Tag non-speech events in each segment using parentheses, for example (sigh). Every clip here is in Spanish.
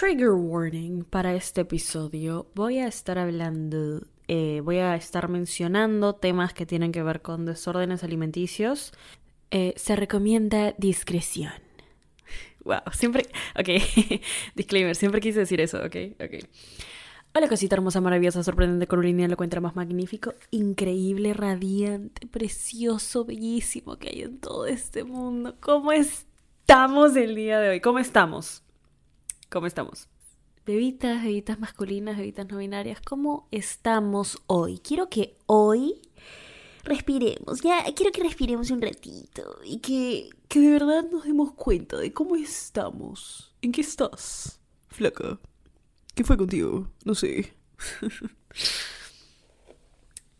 trigger warning para este episodio. Voy a estar hablando, eh, voy a estar mencionando temas que tienen que ver con desórdenes alimenticios. Eh, se recomienda discreción. Wow, siempre. Ok, (laughs) disclaimer, siempre quise decir eso, ok, ok. Hola, cosita hermosa, maravillosa, sorprendente, colorina, lo encuentra más magnífico, increíble, radiante, precioso, bellísimo que hay en todo este mundo. ¿Cómo estamos el día de hoy? ¿Cómo estamos? ¿Cómo estamos? Bebitas, bebitas masculinas, bebitas no binarias, ¿cómo estamos hoy? Quiero que hoy respiremos, ya quiero que respiremos un ratito y que, que de verdad nos demos cuenta de cómo estamos. ¿En qué estás, flaca? ¿Qué fue contigo? No sé. (laughs)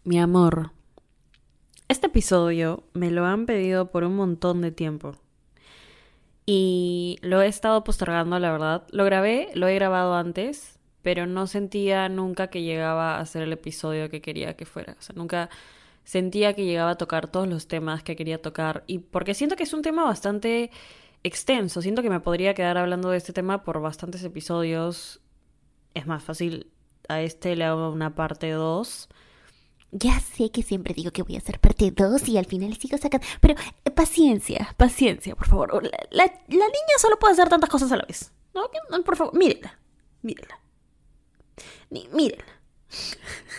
Mi amor, este episodio me lo han pedido por un montón de tiempo. Y lo he estado postergando, la verdad. Lo grabé, lo he grabado antes, pero no sentía nunca que llegaba a ser el episodio que quería que fuera. O sea, nunca sentía que llegaba a tocar todos los temas que quería tocar. Y porque siento que es un tema bastante extenso. Siento que me podría quedar hablando de este tema por bastantes episodios. Es más fácil, a este le hago una parte 2 ya sé que siempre digo que voy a hacer parte 2 y al final sigo sacando. Pero eh, paciencia, paciencia, por favor. La, niña solo puede hacer tantas cosas a la vez. ¿No? Por favor, mírenla. Mírenla. mírenla.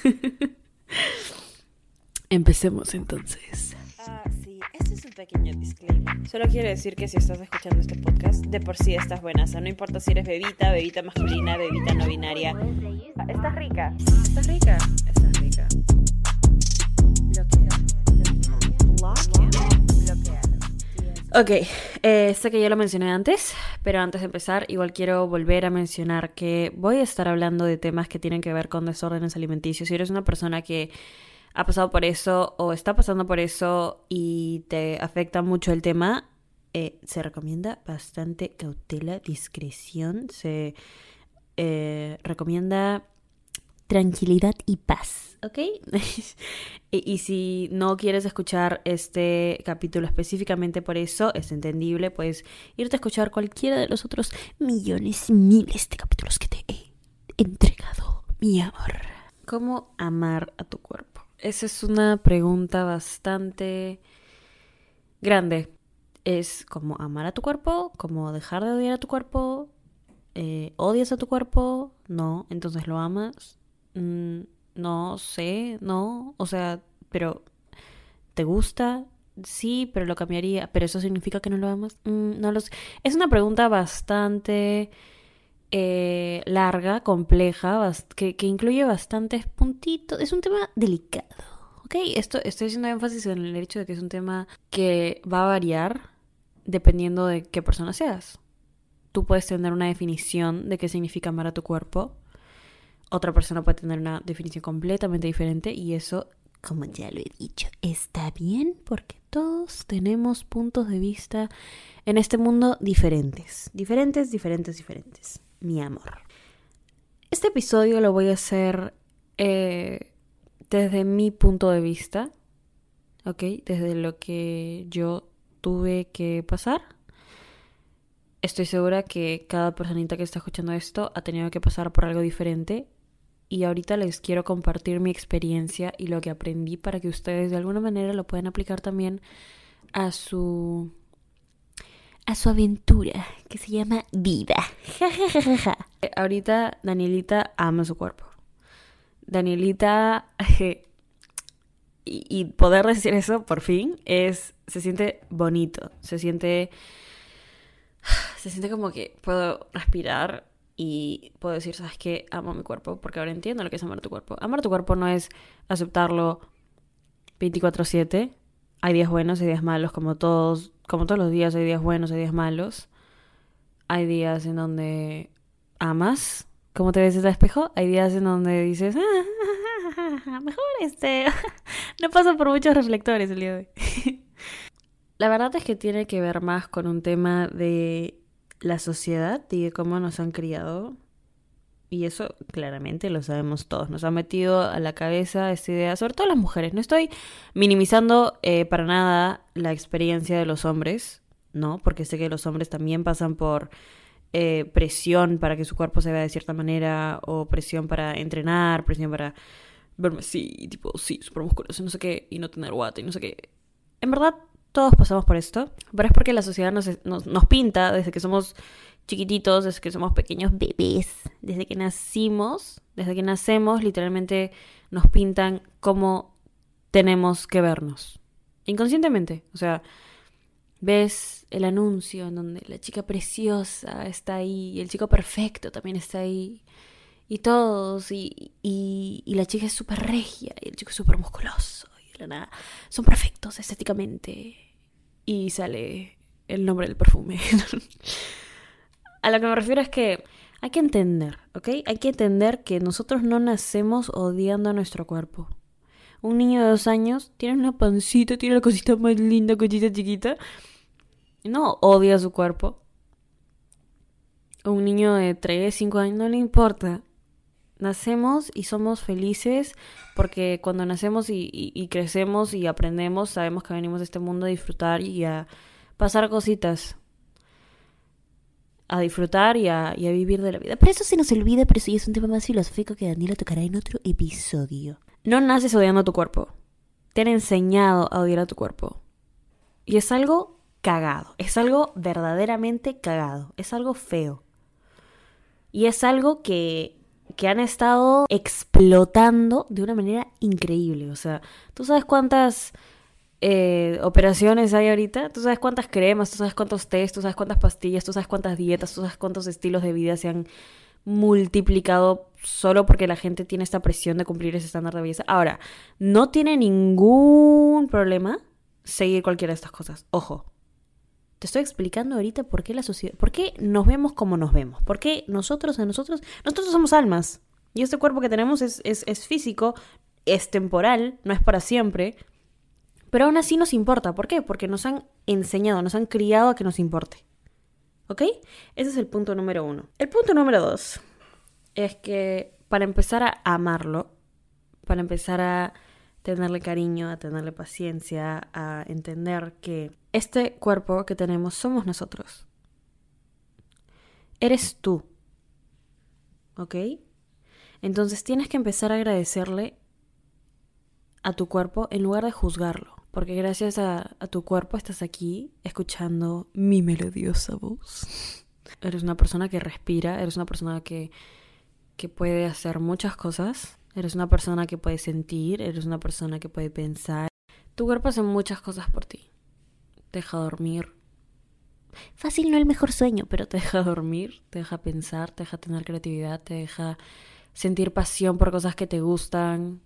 (laughs) Empecemos entonces. Ah, sí, este es un pequeño disclaimer. Solo quiero decir que si estás escuchando este podcast, de por sí estás buena. O sea, no importa si eres bebita, bebita masculina, bebita no binaria. Estás rica. Estás rica. Estás rica. Ok, eh, sé que ya lo mencioné antes, pero antes de empezar, igual quiero volver a mencionar que voy a estar hablando de temas que tienen que ver con desórdenes alimenticios. Si eres una persona que ha pasado por eso o está pasando por eso y te afecta mucho el tema, eh, se recomienda bastante cautela, discreción, se eh, recomienda tranquilidad y paz, ¿ok? (laughs) y, si no quieres escuchar este capítulo específicamente por eso, es entendible, puedes irte a escuchar cualquiera de los otros millones, miles de capítulos que te he entregado, mi amor. ¿Cómo amar a tu cuerpo? Esa es una pregunta bastante grande. Es como amar a tu cuerpo, como dejar de odiar a tu cuerpo, eh, odias a tu cuerpo, no, entonces lo amas, Mm, no sé, no, o sea, pero ¿te gusta? Sí, pero lo cambiaría, pero eso significa que no lo amas. Mm, no lo sé. Es una pregunta bastante eh, larga, compleja, que, que, incluye bastantes puntitos. Es un tema delicado, ¿ok? Esto, estoy haciendo énfasis en el hecho de que es un tema que va a variar dependiendo de qué persona seas. Tú puedes tener una definición de qué significa amar a tu cuerpo otra persona puede tener una definición completamente diferente y eso, como ya lo he dicho, está bien porque todos tenemos puntos de vista en este mundo diferentes. Diferentes, diferentes, diferentes. Mi amor. Este episodio lo voy a hacer eh, desde mi punto de vista, ¿ok? Desde lo que yo tuve que pasar. Estoy segura que cada personita que está escuchando esto ha tenido que pasar por algo diferente y ahorita les quiero compartir mi experiencia y lo que aprendí para que ustedes de alguna manera lo puedan aplicar también a su a su aventura que se llama vida. (laughs) ahorita Danielita ama su cuerpo. Danielita (laughs) y, poder decir eso por fin es se siente bonito, se siente (sighs) se siente como que puedo respirar y puedo decir, ¿sabes qué? Amo mi cuerpo porque ahora entiendo lo que es amar tu cuerpo. Amar tu cuerpo no es aceptarlo 24/7. Hay días buenos y días malos, como todos, como todos los días hay días buenos y días malos. Hay días en donde amas como te ves en el espejo. Hay días en donde dices, ah, (laughs) mejor este, (laughs) no paso por muchos reflectores el día de hoy. (laughs) La verdad es que tiene que ver más con un tema de la sociedad y cómo nos han criado. Y eso claramente lo sabemos todos. Nos ha metido a la cabeza esta idea, sobre todo las mujeres. No estoy minimizando eh, para nada la experiencia de los hombres, ¿no? Porque sé que los hombres también pasan por eh, presión para que su cuerpo se vea de cierta manera, o presión para entrenar, presión para verme así, tipo, sí, súper musculoso, no sé qué, y no tener guata y no sé qué. En verdad, todos pasamos por esto, pero es porque la sociedad nos, nos, nos pinta desde que somos chiquititos, desde que somos pequeños bebés, desde que nacimos, desde que nacemos, literalmente nos pintan cómo tenemos que vernos. Inconscientemente, o sea, ves el anuncio en donde la chica preciosa está ahí, y el chico perfecto también está ahí, y todos, y, y, y la chica es súper regia, y el chico es súper musculoso, son perfectos estéticamente, y sale el nombre del perfume. (laughs) A lo que me refiero es que hay que entender, ¿ok? Hay que entender que nosotros no nacemos odiando a nuestro cuerpo. Un niño de dos años tiene una pancita, tiene la cosita más linda, cosita chiquita. No odia su cuerpo. Un niño de tres, cinco años no le importa. Nacemos y somos felices porque cuando nacemos y, crecemos y aprendemos, sabemos que venimos a este mundo a disfrutar y a pasar cositas a disfrutar y a, y a, vivir de la vida. Pero eso se nos olvida, pero eso ya es un tema más filosófico que Daniela tocará en otro episodio. No naces odiando a tu cuerpo. Te han enseñado a odiar a tu cuerpo. Y es algo cagado. Es algo verdaderamente cagado. Es algo feo. Y es algo que, que han estado explotando de una manera increíble. O sea, tú sabes cuántas eh, operaciones hay ahorita. Tú sabes cuántas cremas, tú sabes cuántos test, tú sabes cuántas pastillas, tú sabes cuántas dietas, tú sabes cuántos estilos de vida se han multiplicado solo porque la gente tiene esta presión de cumplir ese estándar de belleza. Ahora, no tiene ningún problema seguir cualquiera de estas cosas. Ojo. Te estoy explicando ahorita por qué la sociedad, por qué nos vemos como nos vemos, por qué nosotros a nosotros, nosotros somos almas. Y este cuerpo que tenemos es, es, físico, es temporal, no es para siempre, pero aún así nos importa. ¿Por qué? Porque nos han enseñado, nos han criado a que nos importe. ¿Ok? Ese es el punto número uno. El punto número dos es que para empezar a amarlo, para empezar a tenerle cariño, a tenerle paciencia, a entender que este cuerpo que tenemos somos nosotros. Eres tú. ¿Ok? Entonces tienes que empezar a agradecerle a tu cuerpo en lugar de juzgarlo. Porque gracias a, tu cuerpo estás aquí escuchando mi melodiosa voz. Eres una persona que respira, eres una persona que, que puede hacer muchas cosas, eres una persona que puede sentir, eres una persona que puede pensar. Tu cuerpo hace muchas cosas por ti. Te deja dormir. Fácil no el mejor sueño, pero te deja dormir, te deja pensar, te deja tener creatividad, te deja sentir pasión por cosas que te gustan.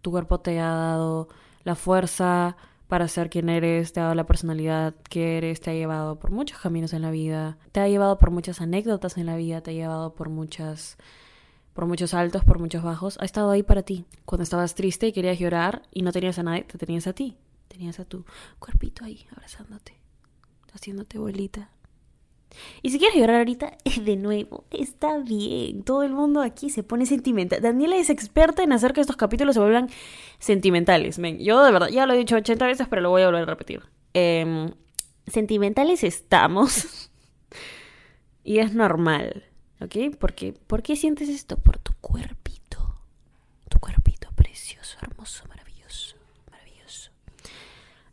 Tu cuerpo te ha dado la fuerza para ser quien eres, te ha dado la personalidad que eres, te ha llevado por muchos caminos en la vida, te ha llevado por muchas anécdotas en la vida, te ha llevado por muchas por muchos altos, por muchos bajos, ha estado ahí para ti. Cuando estabas triste y querías llorar y no tenías a nadie, te tenías a ti. Tenías a tu cuerpito ahí abrazándote, haciéndote bolita. Y si quieres llorar ahorita, (laughs) de nuevo, está bien. Todo el mundo aquí se pone sentimental. Daniela es experta en hacer que estos capítulos se vuelvan sentimentales. Men. Yo de verdad, ya lo he dicho 80 veces, pero lo voy a volver a repetir. Eh, sentimentales estamos. (laughs) y es normal. ¿Ok? Porque, ¿Por qué sientes esto? Por tu cuerpito. Tu cuerpito precioso, hermoso, maravilloso. Maravilloso.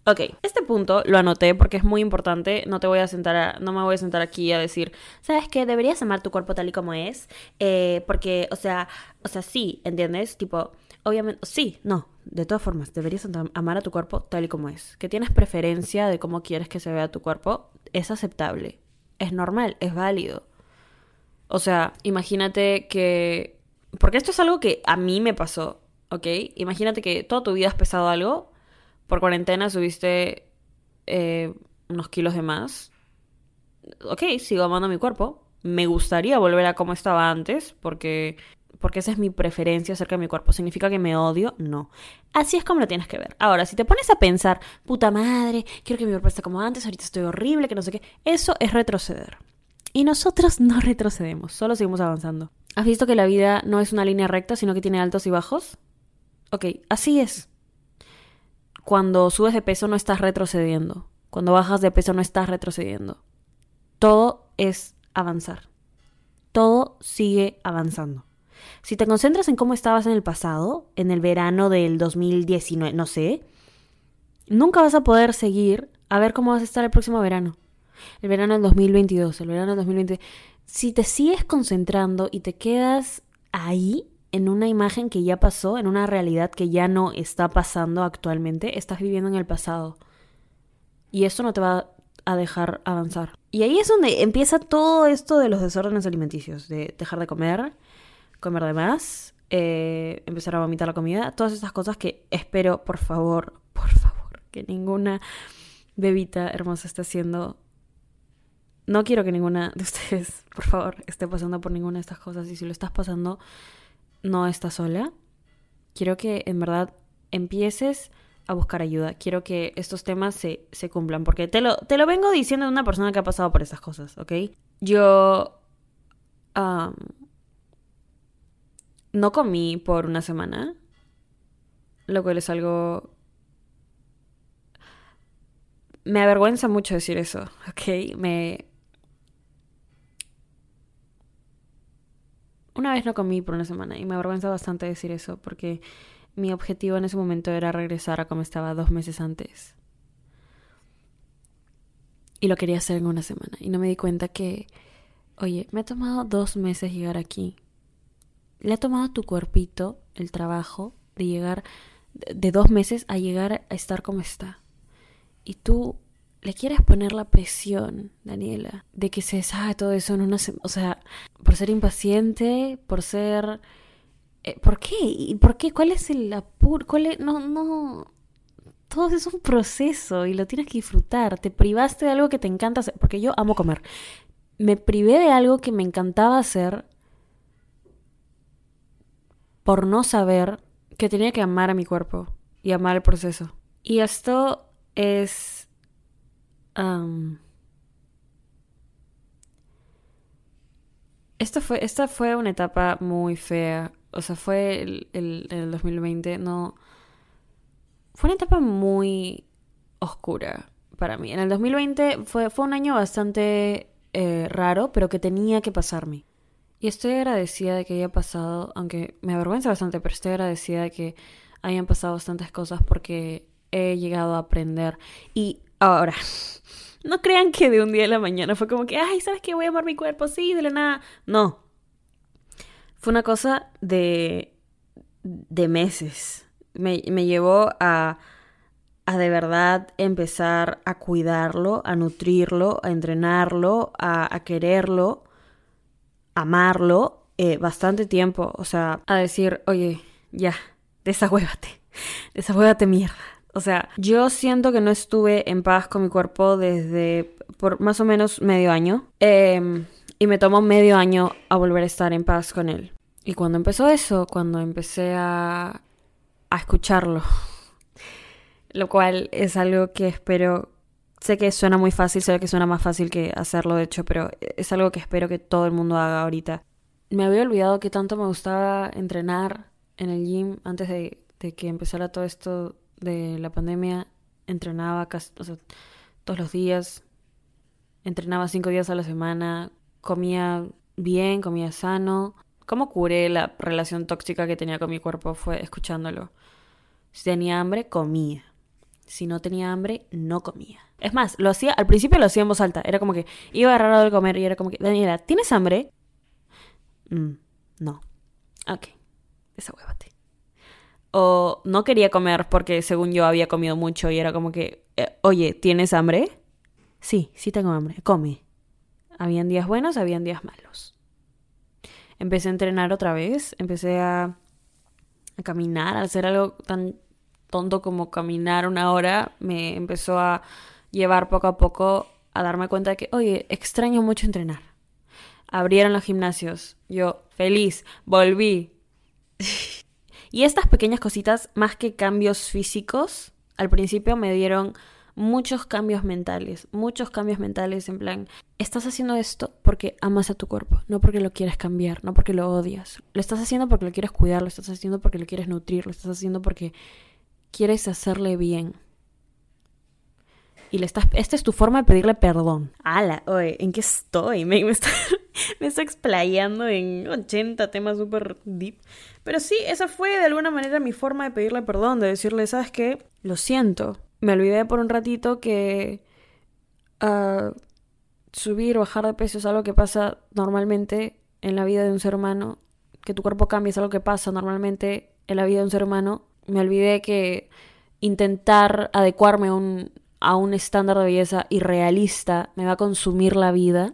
Ok, este punto lo anoté porque es muy importante. No te voy a sentar a, no me voy a sentar aquí a decir, ¿sabes qué? Deberías amar tu cuerpo tal y como es. Eh, porque, o sea, o sea, sí, ¿entiendes? Tipo, obviamente, sí, no. De todas formas, deberías amar a tu cuerpo tal y como es. Que tienes preferencia de cómo quieres que se vea tu cuerpo, es aceptable. Es normal, es válido. O sea, imagínate que... Porque esto es algo que a mí me pasó, ¿ok? Imagínate que toda tu vida has pesado algo, por cuarentena subiste eh, unos kilos de más. Ok, sigo amando mi cuerpo. Me gustaría volver a como estaba antes, porque, porque esa es mi preferencia acerca de mi cuerpo. ¿Significa que me odio? No. Así es como lo tienes que ver. Ahora, si te pones a pensar, puta madre, quiero que mi cuerpo esté como antes, ahorita estoy horrible, que no sé qué, eso es retroceder. Y nosotros no retrocedemos, solo seguimos avanzando. ¿Has visto que la vida no es una línea recta, sino que tiene altos y bajos? Ok, así es. Cuando subes de peso no estás retrocediendo. Cuando bajas de peso no estás retrocediendo. Todo es avanzar. Todo sigue avanzando. Si te concentras en cómo estabas en el pasado, en el verano del 2019, no sé, nunca vas a poder seguir a ver cómo vas a estar el próximo verano. El verano del 2022, el verano del 2020. Si te sigues concentrando y te quedas ahí, en una imagen que ya pasó, en una realidad que ya no está pasando actualmente, estás viviendo en el pasado. Y eso no te va a dejar avanzar. Y ahí es donde empieza todo esto de los desórdenes alimenticios, de dejar de comer, comer de más, eh, empezar a vomitar la comida, todas esas cosas que espero, por favor, (laughs) por favor, que ninguna bebita hermosa esté haciendo. No quiero que ninguna de ustedes, (laughs) por favor, esté pasando por ninguna de estas cosas. Y si lo estás pasando, no estás sola. Quiero que en verdad empieces a buscar ayuda. Quiero que estos temas se, se cumplan. Porque te lo, te lo vengo diciendo de una persona que ha pasado por estas cosas, ¿ok? Yo no comí por una semana. Lo cual es algo... Me avergüenza mucho decir eso, ¿ok? Me... Una vez no comí por una semana y me avergüenza bastante decir eso porque mi objetivo en ese momento era regresar a como estaba dos meses antes. Y lo quería hacer en una semana. Y no me di cuenta que, oye, me ha tomado dos meses llegar aquí. Le ha tomado tu cuerpito el trabajo de llegar de dos meses a llegar a estar como está. Y tú le quieres poner la presión, Daniela, de que se sabe todo eso en una. O sea, por ser impaciente, por ser... Eh, ¿Por qué? ¿Y por qué? ¿Cuál es el apuro? ¿Cuál es? No, no... Todo es un proceso y lo tienes que disfrutar. Te privaste de algo que te encanta hacer, porque yo amo comer. Me privé de algo que me encantaba hacer por no saber que tenía que amar a mi cuerpo y amar el proceso. Y esto es... fue, esta fue una etapa muy fea. O sea, fue el, el, 2020. No. Fue una etapa muy oscura para mí. En el 2020 fue, fue un año bastante eh, raro, pero que tenía que pasarme. Y estoy agradecida de que haya pasado, aunque me avergüenza bastante, pero estoy agradecida de que hayan pasado bastantes cosas porque he llegado a aprender. Y ahora, no crean que de un día a la mañana fue como que, ay, ¿sabes qué? Voy a amar mi cuerpo, sí, de la nada. No. Fue una cosa de, de meses. Me, me llevó a, a de verdad empezar a cuidarlo, a nutrirlo, a entrenarlo, a, a quererlo amarlo eh, bastante tiempo. O sea, a decir, oye, ya, desahuévate, desahuévate mierda. O sea, yo siento que no estuve en paz con mi cuerpo desde por más o menos medio año. Em, y me tomó medio año a volver a estar en paz con él. Y cuando empezó eso, cuando empecé a, a escucharlo, (laughs) lo cual es algo que espero Sé que suena muy fácil, sé que suena más fácil que hacerlo, de hecho, pero es algo que espero que todo el mundo haga ahorita. Me había olvidado que tanto me gustaba entrenar en el gym antes de, que empezara todo esto de la pandemia. Entrenaba casi, todos los días, entrenaba cinco días a la semana, comía bien, comía sano. ¿Cómo curé la relación tóxica que tenía con mi cuerpo? Fue escuchándolo. Si tenía hambre, comía. Si no tenía hambre, no comía. Es más, lo hacía, al principio lo hacía en voz alta. Era como que iba a agarrar de comer y era como que, Daniela, ¿tienes hambre? Mm, no. Ok, desahuévate. O no quería comer porque según yo había comido mucho y era como que, eh, oye, ¿tienes hambre? Sí, sí tengo hambre, come. Habían días buenos, habían días malos. Empecé a entrenar otra vez, empecé a, caminar, a hacer algo tan tonto como caminar una hora, me empezó a llevar poco a poco a darme cuenta de que, oye, extraño mucho entrenar. Abrieron los gimnasios, yo feliz, volví. (laughs) y estas pequeñas cositas, más que cambios físicos, al principio me dieron muchos cambios mentales, muchos cambios mentales en plan, estás haciendo esto porque amas a tu cuerpo, no porque lo quieres cambiar, no porque lo odias. Lo estás haciendo porque lo quieres cuidar, lo estás haciendo porque lo quieres nutrir, lo estás haciendo porque quieres hacerle bien. Y le estás, esta es tu forma de pedirle perdón. Ala, oye, ¿en qué estoy? Me, me, (laughs) está, me está explayando en 80 temas súper deep. Pero sí, esa fue de alguna manera mi forma de pedirle perdón, de decirle, ¿sabes qué? Lo siento. Me olvidé por un ratito que uh, subir o bajar de peso es algo que pasa normalmente en la vida de un ser humano. Que tu cuerpo cambie es algo que pasa normalmente en la vida de un ser humano. Me olvidé que intentar adecuarme a un, a un estándar de belleza irrealista me va a consumir la vida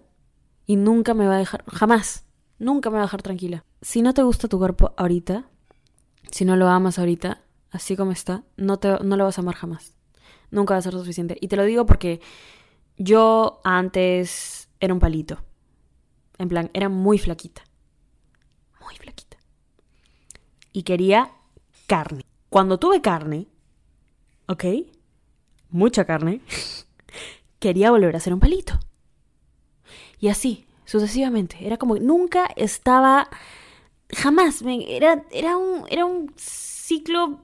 y nunca me va a dejar, jamás, nunca me va a dejar tranquila. Si no te gusta tu cuerpo ahorita, si no lo amas ahorita, así como está, no, te, no lo vas a amar jamás. Nunca va a ser suficiente. Y te lo digo porque yo antes era un palito. En plan, era muy flaquita. Muy flaquita. Y quería carne. Cuando tuve carne, ¿ok? Mucha carne. quería volver a ser un palito. Y así, sucesivamente. Era como que nunca estaba. Jamás. Era, era, un, era un ciclo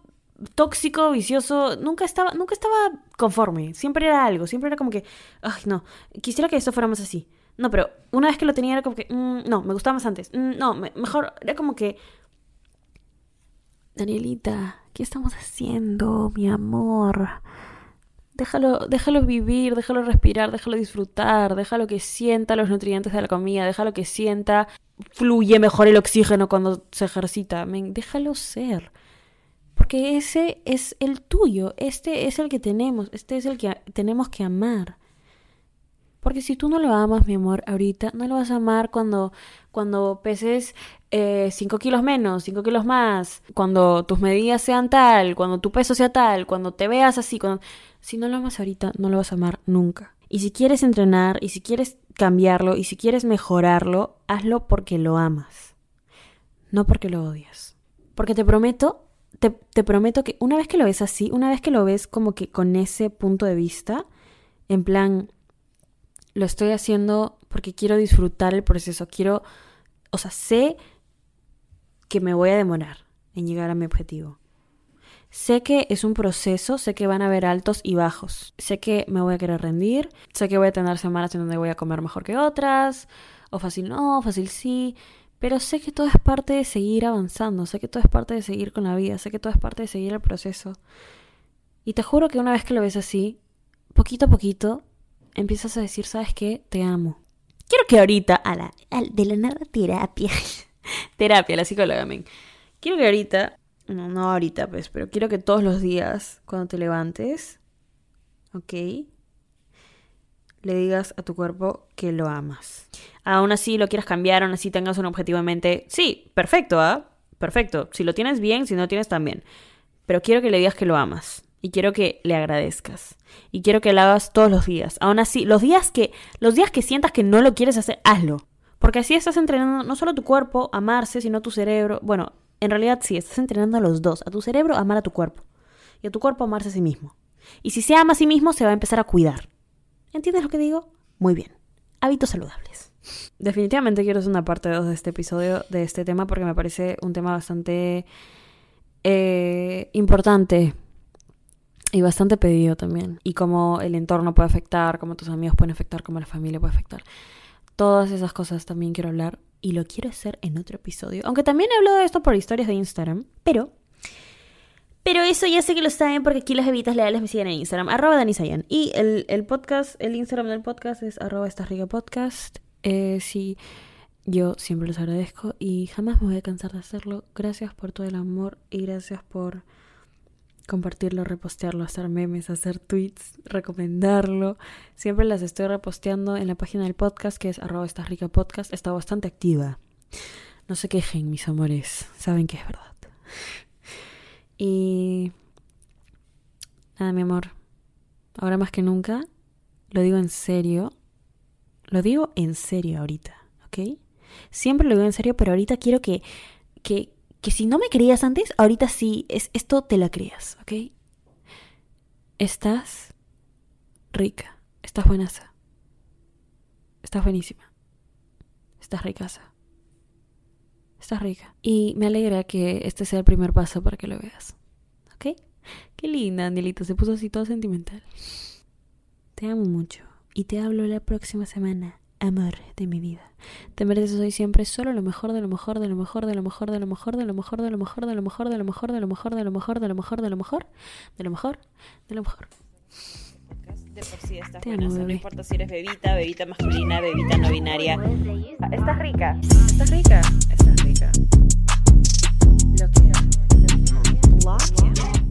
tóxico, vicioso. Nunca estaba, nunca estaba conforme. Siempre era algo. Siempre era como que. Ay, no. Quisiera que esto fuera más así. No, pero una vez que lo tenía era como que. Mm, no, me gustaba más antes. Mm, no, me, mejor. Era como que. Danielita, ¿qué estamos haciendo, mi amor? Déjalo, déjalo vivir, déjalo respirar, déjalo disfrutar, déjalo que sienta los nutrientes de la comida, déjalo que sienta, fluye mejor el oxígeno cuando se ejercita. déjalo ser. Porque ese es el tuyo, este es el que tenemos, este es el que tenemos que amar. Porque si tú no lo amas, mi amor, ahorita, no lo vas a amar cuando, cuando peses 5 eh, kilos menos, 5 kilos más, cuando tus medidas sean tal, cuando tu peso sea tal, cuando te veas así. Cuando... Si no lo amas ahorita, no lo vas a amar nunca. Y si quieres entrenar, y si quieres cambiarlo, y si quieres mejorarlo, hazlo porque lo amas. No porque lo odias. Porque te prometo, te, prometo que una vez que lo ves así, una vez que lo ves como que con ese punto de vista, en plan, lo estoy haciendo porque quiero disfrutar el proceso, quiero, o sea, sé que me voy a demorar en llegar a mi objetivo. Sé que es un proceso, sé que van a haber altos y bajos. Sé que me voy a querer rendir, sé que voy a tener semanas en donde voy a comer mejor que otras, o fácil no, fácil sí, pero sé que todo es parte de seguir avanzando, sé que todo es parte de seguir con la vida, sé que todo es parte de seguir el proceso. Y te juro que una vez que lo ves así, poquito a poquito, empiezas a decir, ¿sabes qué? Te amo. Quiero que ahorita, a la, de la nada terapia, (laughs) terapia, la psicóloga, men. Quiero que ahorita, no, no ahorita, pues, pero quiero que todos los días, cuando te levantes, ¿ok? Le digas a tu cuerpo que lo amas. Aún así lo quieras cambiar, aún así tengas un objetivo en mente. Sí, perfecto, ¿ah? Perfecto. Si lo tienes bien, si no tienes también. Pero quiero que le digas que lo amas y quiero que le agradezcas. Y quiero que lo hagas todos los días. Aún así, los días que los días que sientas que no lo quieres hacer, hazlo. Porque así estás entrenando no solo tu cuerpo amarse, sino tu cerebro. Bueno, en realidad sí, estás entrenando a los dos. A tu cerebro a amar a tu cuerpo. Y a tu cuerpo a amarse a sí mismo. Y si se ama a sí mismo, se va a empezar a cuidar. ¿Entiendes lo que digo? Muy bien. Hábitos saludables. Definitivamente quiero hacer una parte 2 de este episodio, de este tema, porque me parece un tema bastante eh, importante y bastante pedido también. Y cómo el entorno puede afectar, cómo tus amigos pueden afectar, cómo la familia puede afectar. Todas esas cosas también quiero hablar y lo quiero hacer en otro episodio. Aunque también he hablado de esto por historias de Instagram, pero... Pero eso ya sé que lo saben porque aquí las evitas leales me siguen en Instagram, arroba Danisayan. Y el, el, podcast, el Instagram del podcast es arroba esta rica podcast. Eh, sí, yo siempre los agradezco y jamás me voy a cansar de hacerlo. Gracias por todo el amor y gracias por compartirlo, repostearlo, hacer memes, hacer tweets, recomendarlo. Siempre las estoy reposteando en la página del podcast que es arroba rica podcast. Está bastante activa. No se quejen, mis amores. Saben que es verdad. Y... Nada, mi amor. Ahora más que nunca, lo digo en serio. Lo digo en serio ahorita, ¿ok? Siempre lo digo en serio, pero ahorita quiero que, que, que si no me creías antes, ahorita sí, es, esto te la creas, ¿ok? Estás rica, estás buenaza, estás buenísima, estás ricaza, estás rica. Y me alegra que este sea el primer paso para que lo veas, ¿ok? Qué linda, Angelita, se puso así toda sentimental. Te amo mucho y te hablo la próxima semana. Amor de mi vida. Te mereces hoy siempre solo lo mejor de lo mejor de lo mejor de lo mejor de lo mejor de lo mejor de lo mejor de lo mejor de lo mejor de lo mejor de lo mejor de lo mejor de lo mejor de lo mejor de lo mejor. De por sí estás buena, no importa si eres bebita, bebita masculina, bebita no binaria. ¿Estás rica? ¿Estás rica? ¿Estás rica? Bloquea. Bloquea.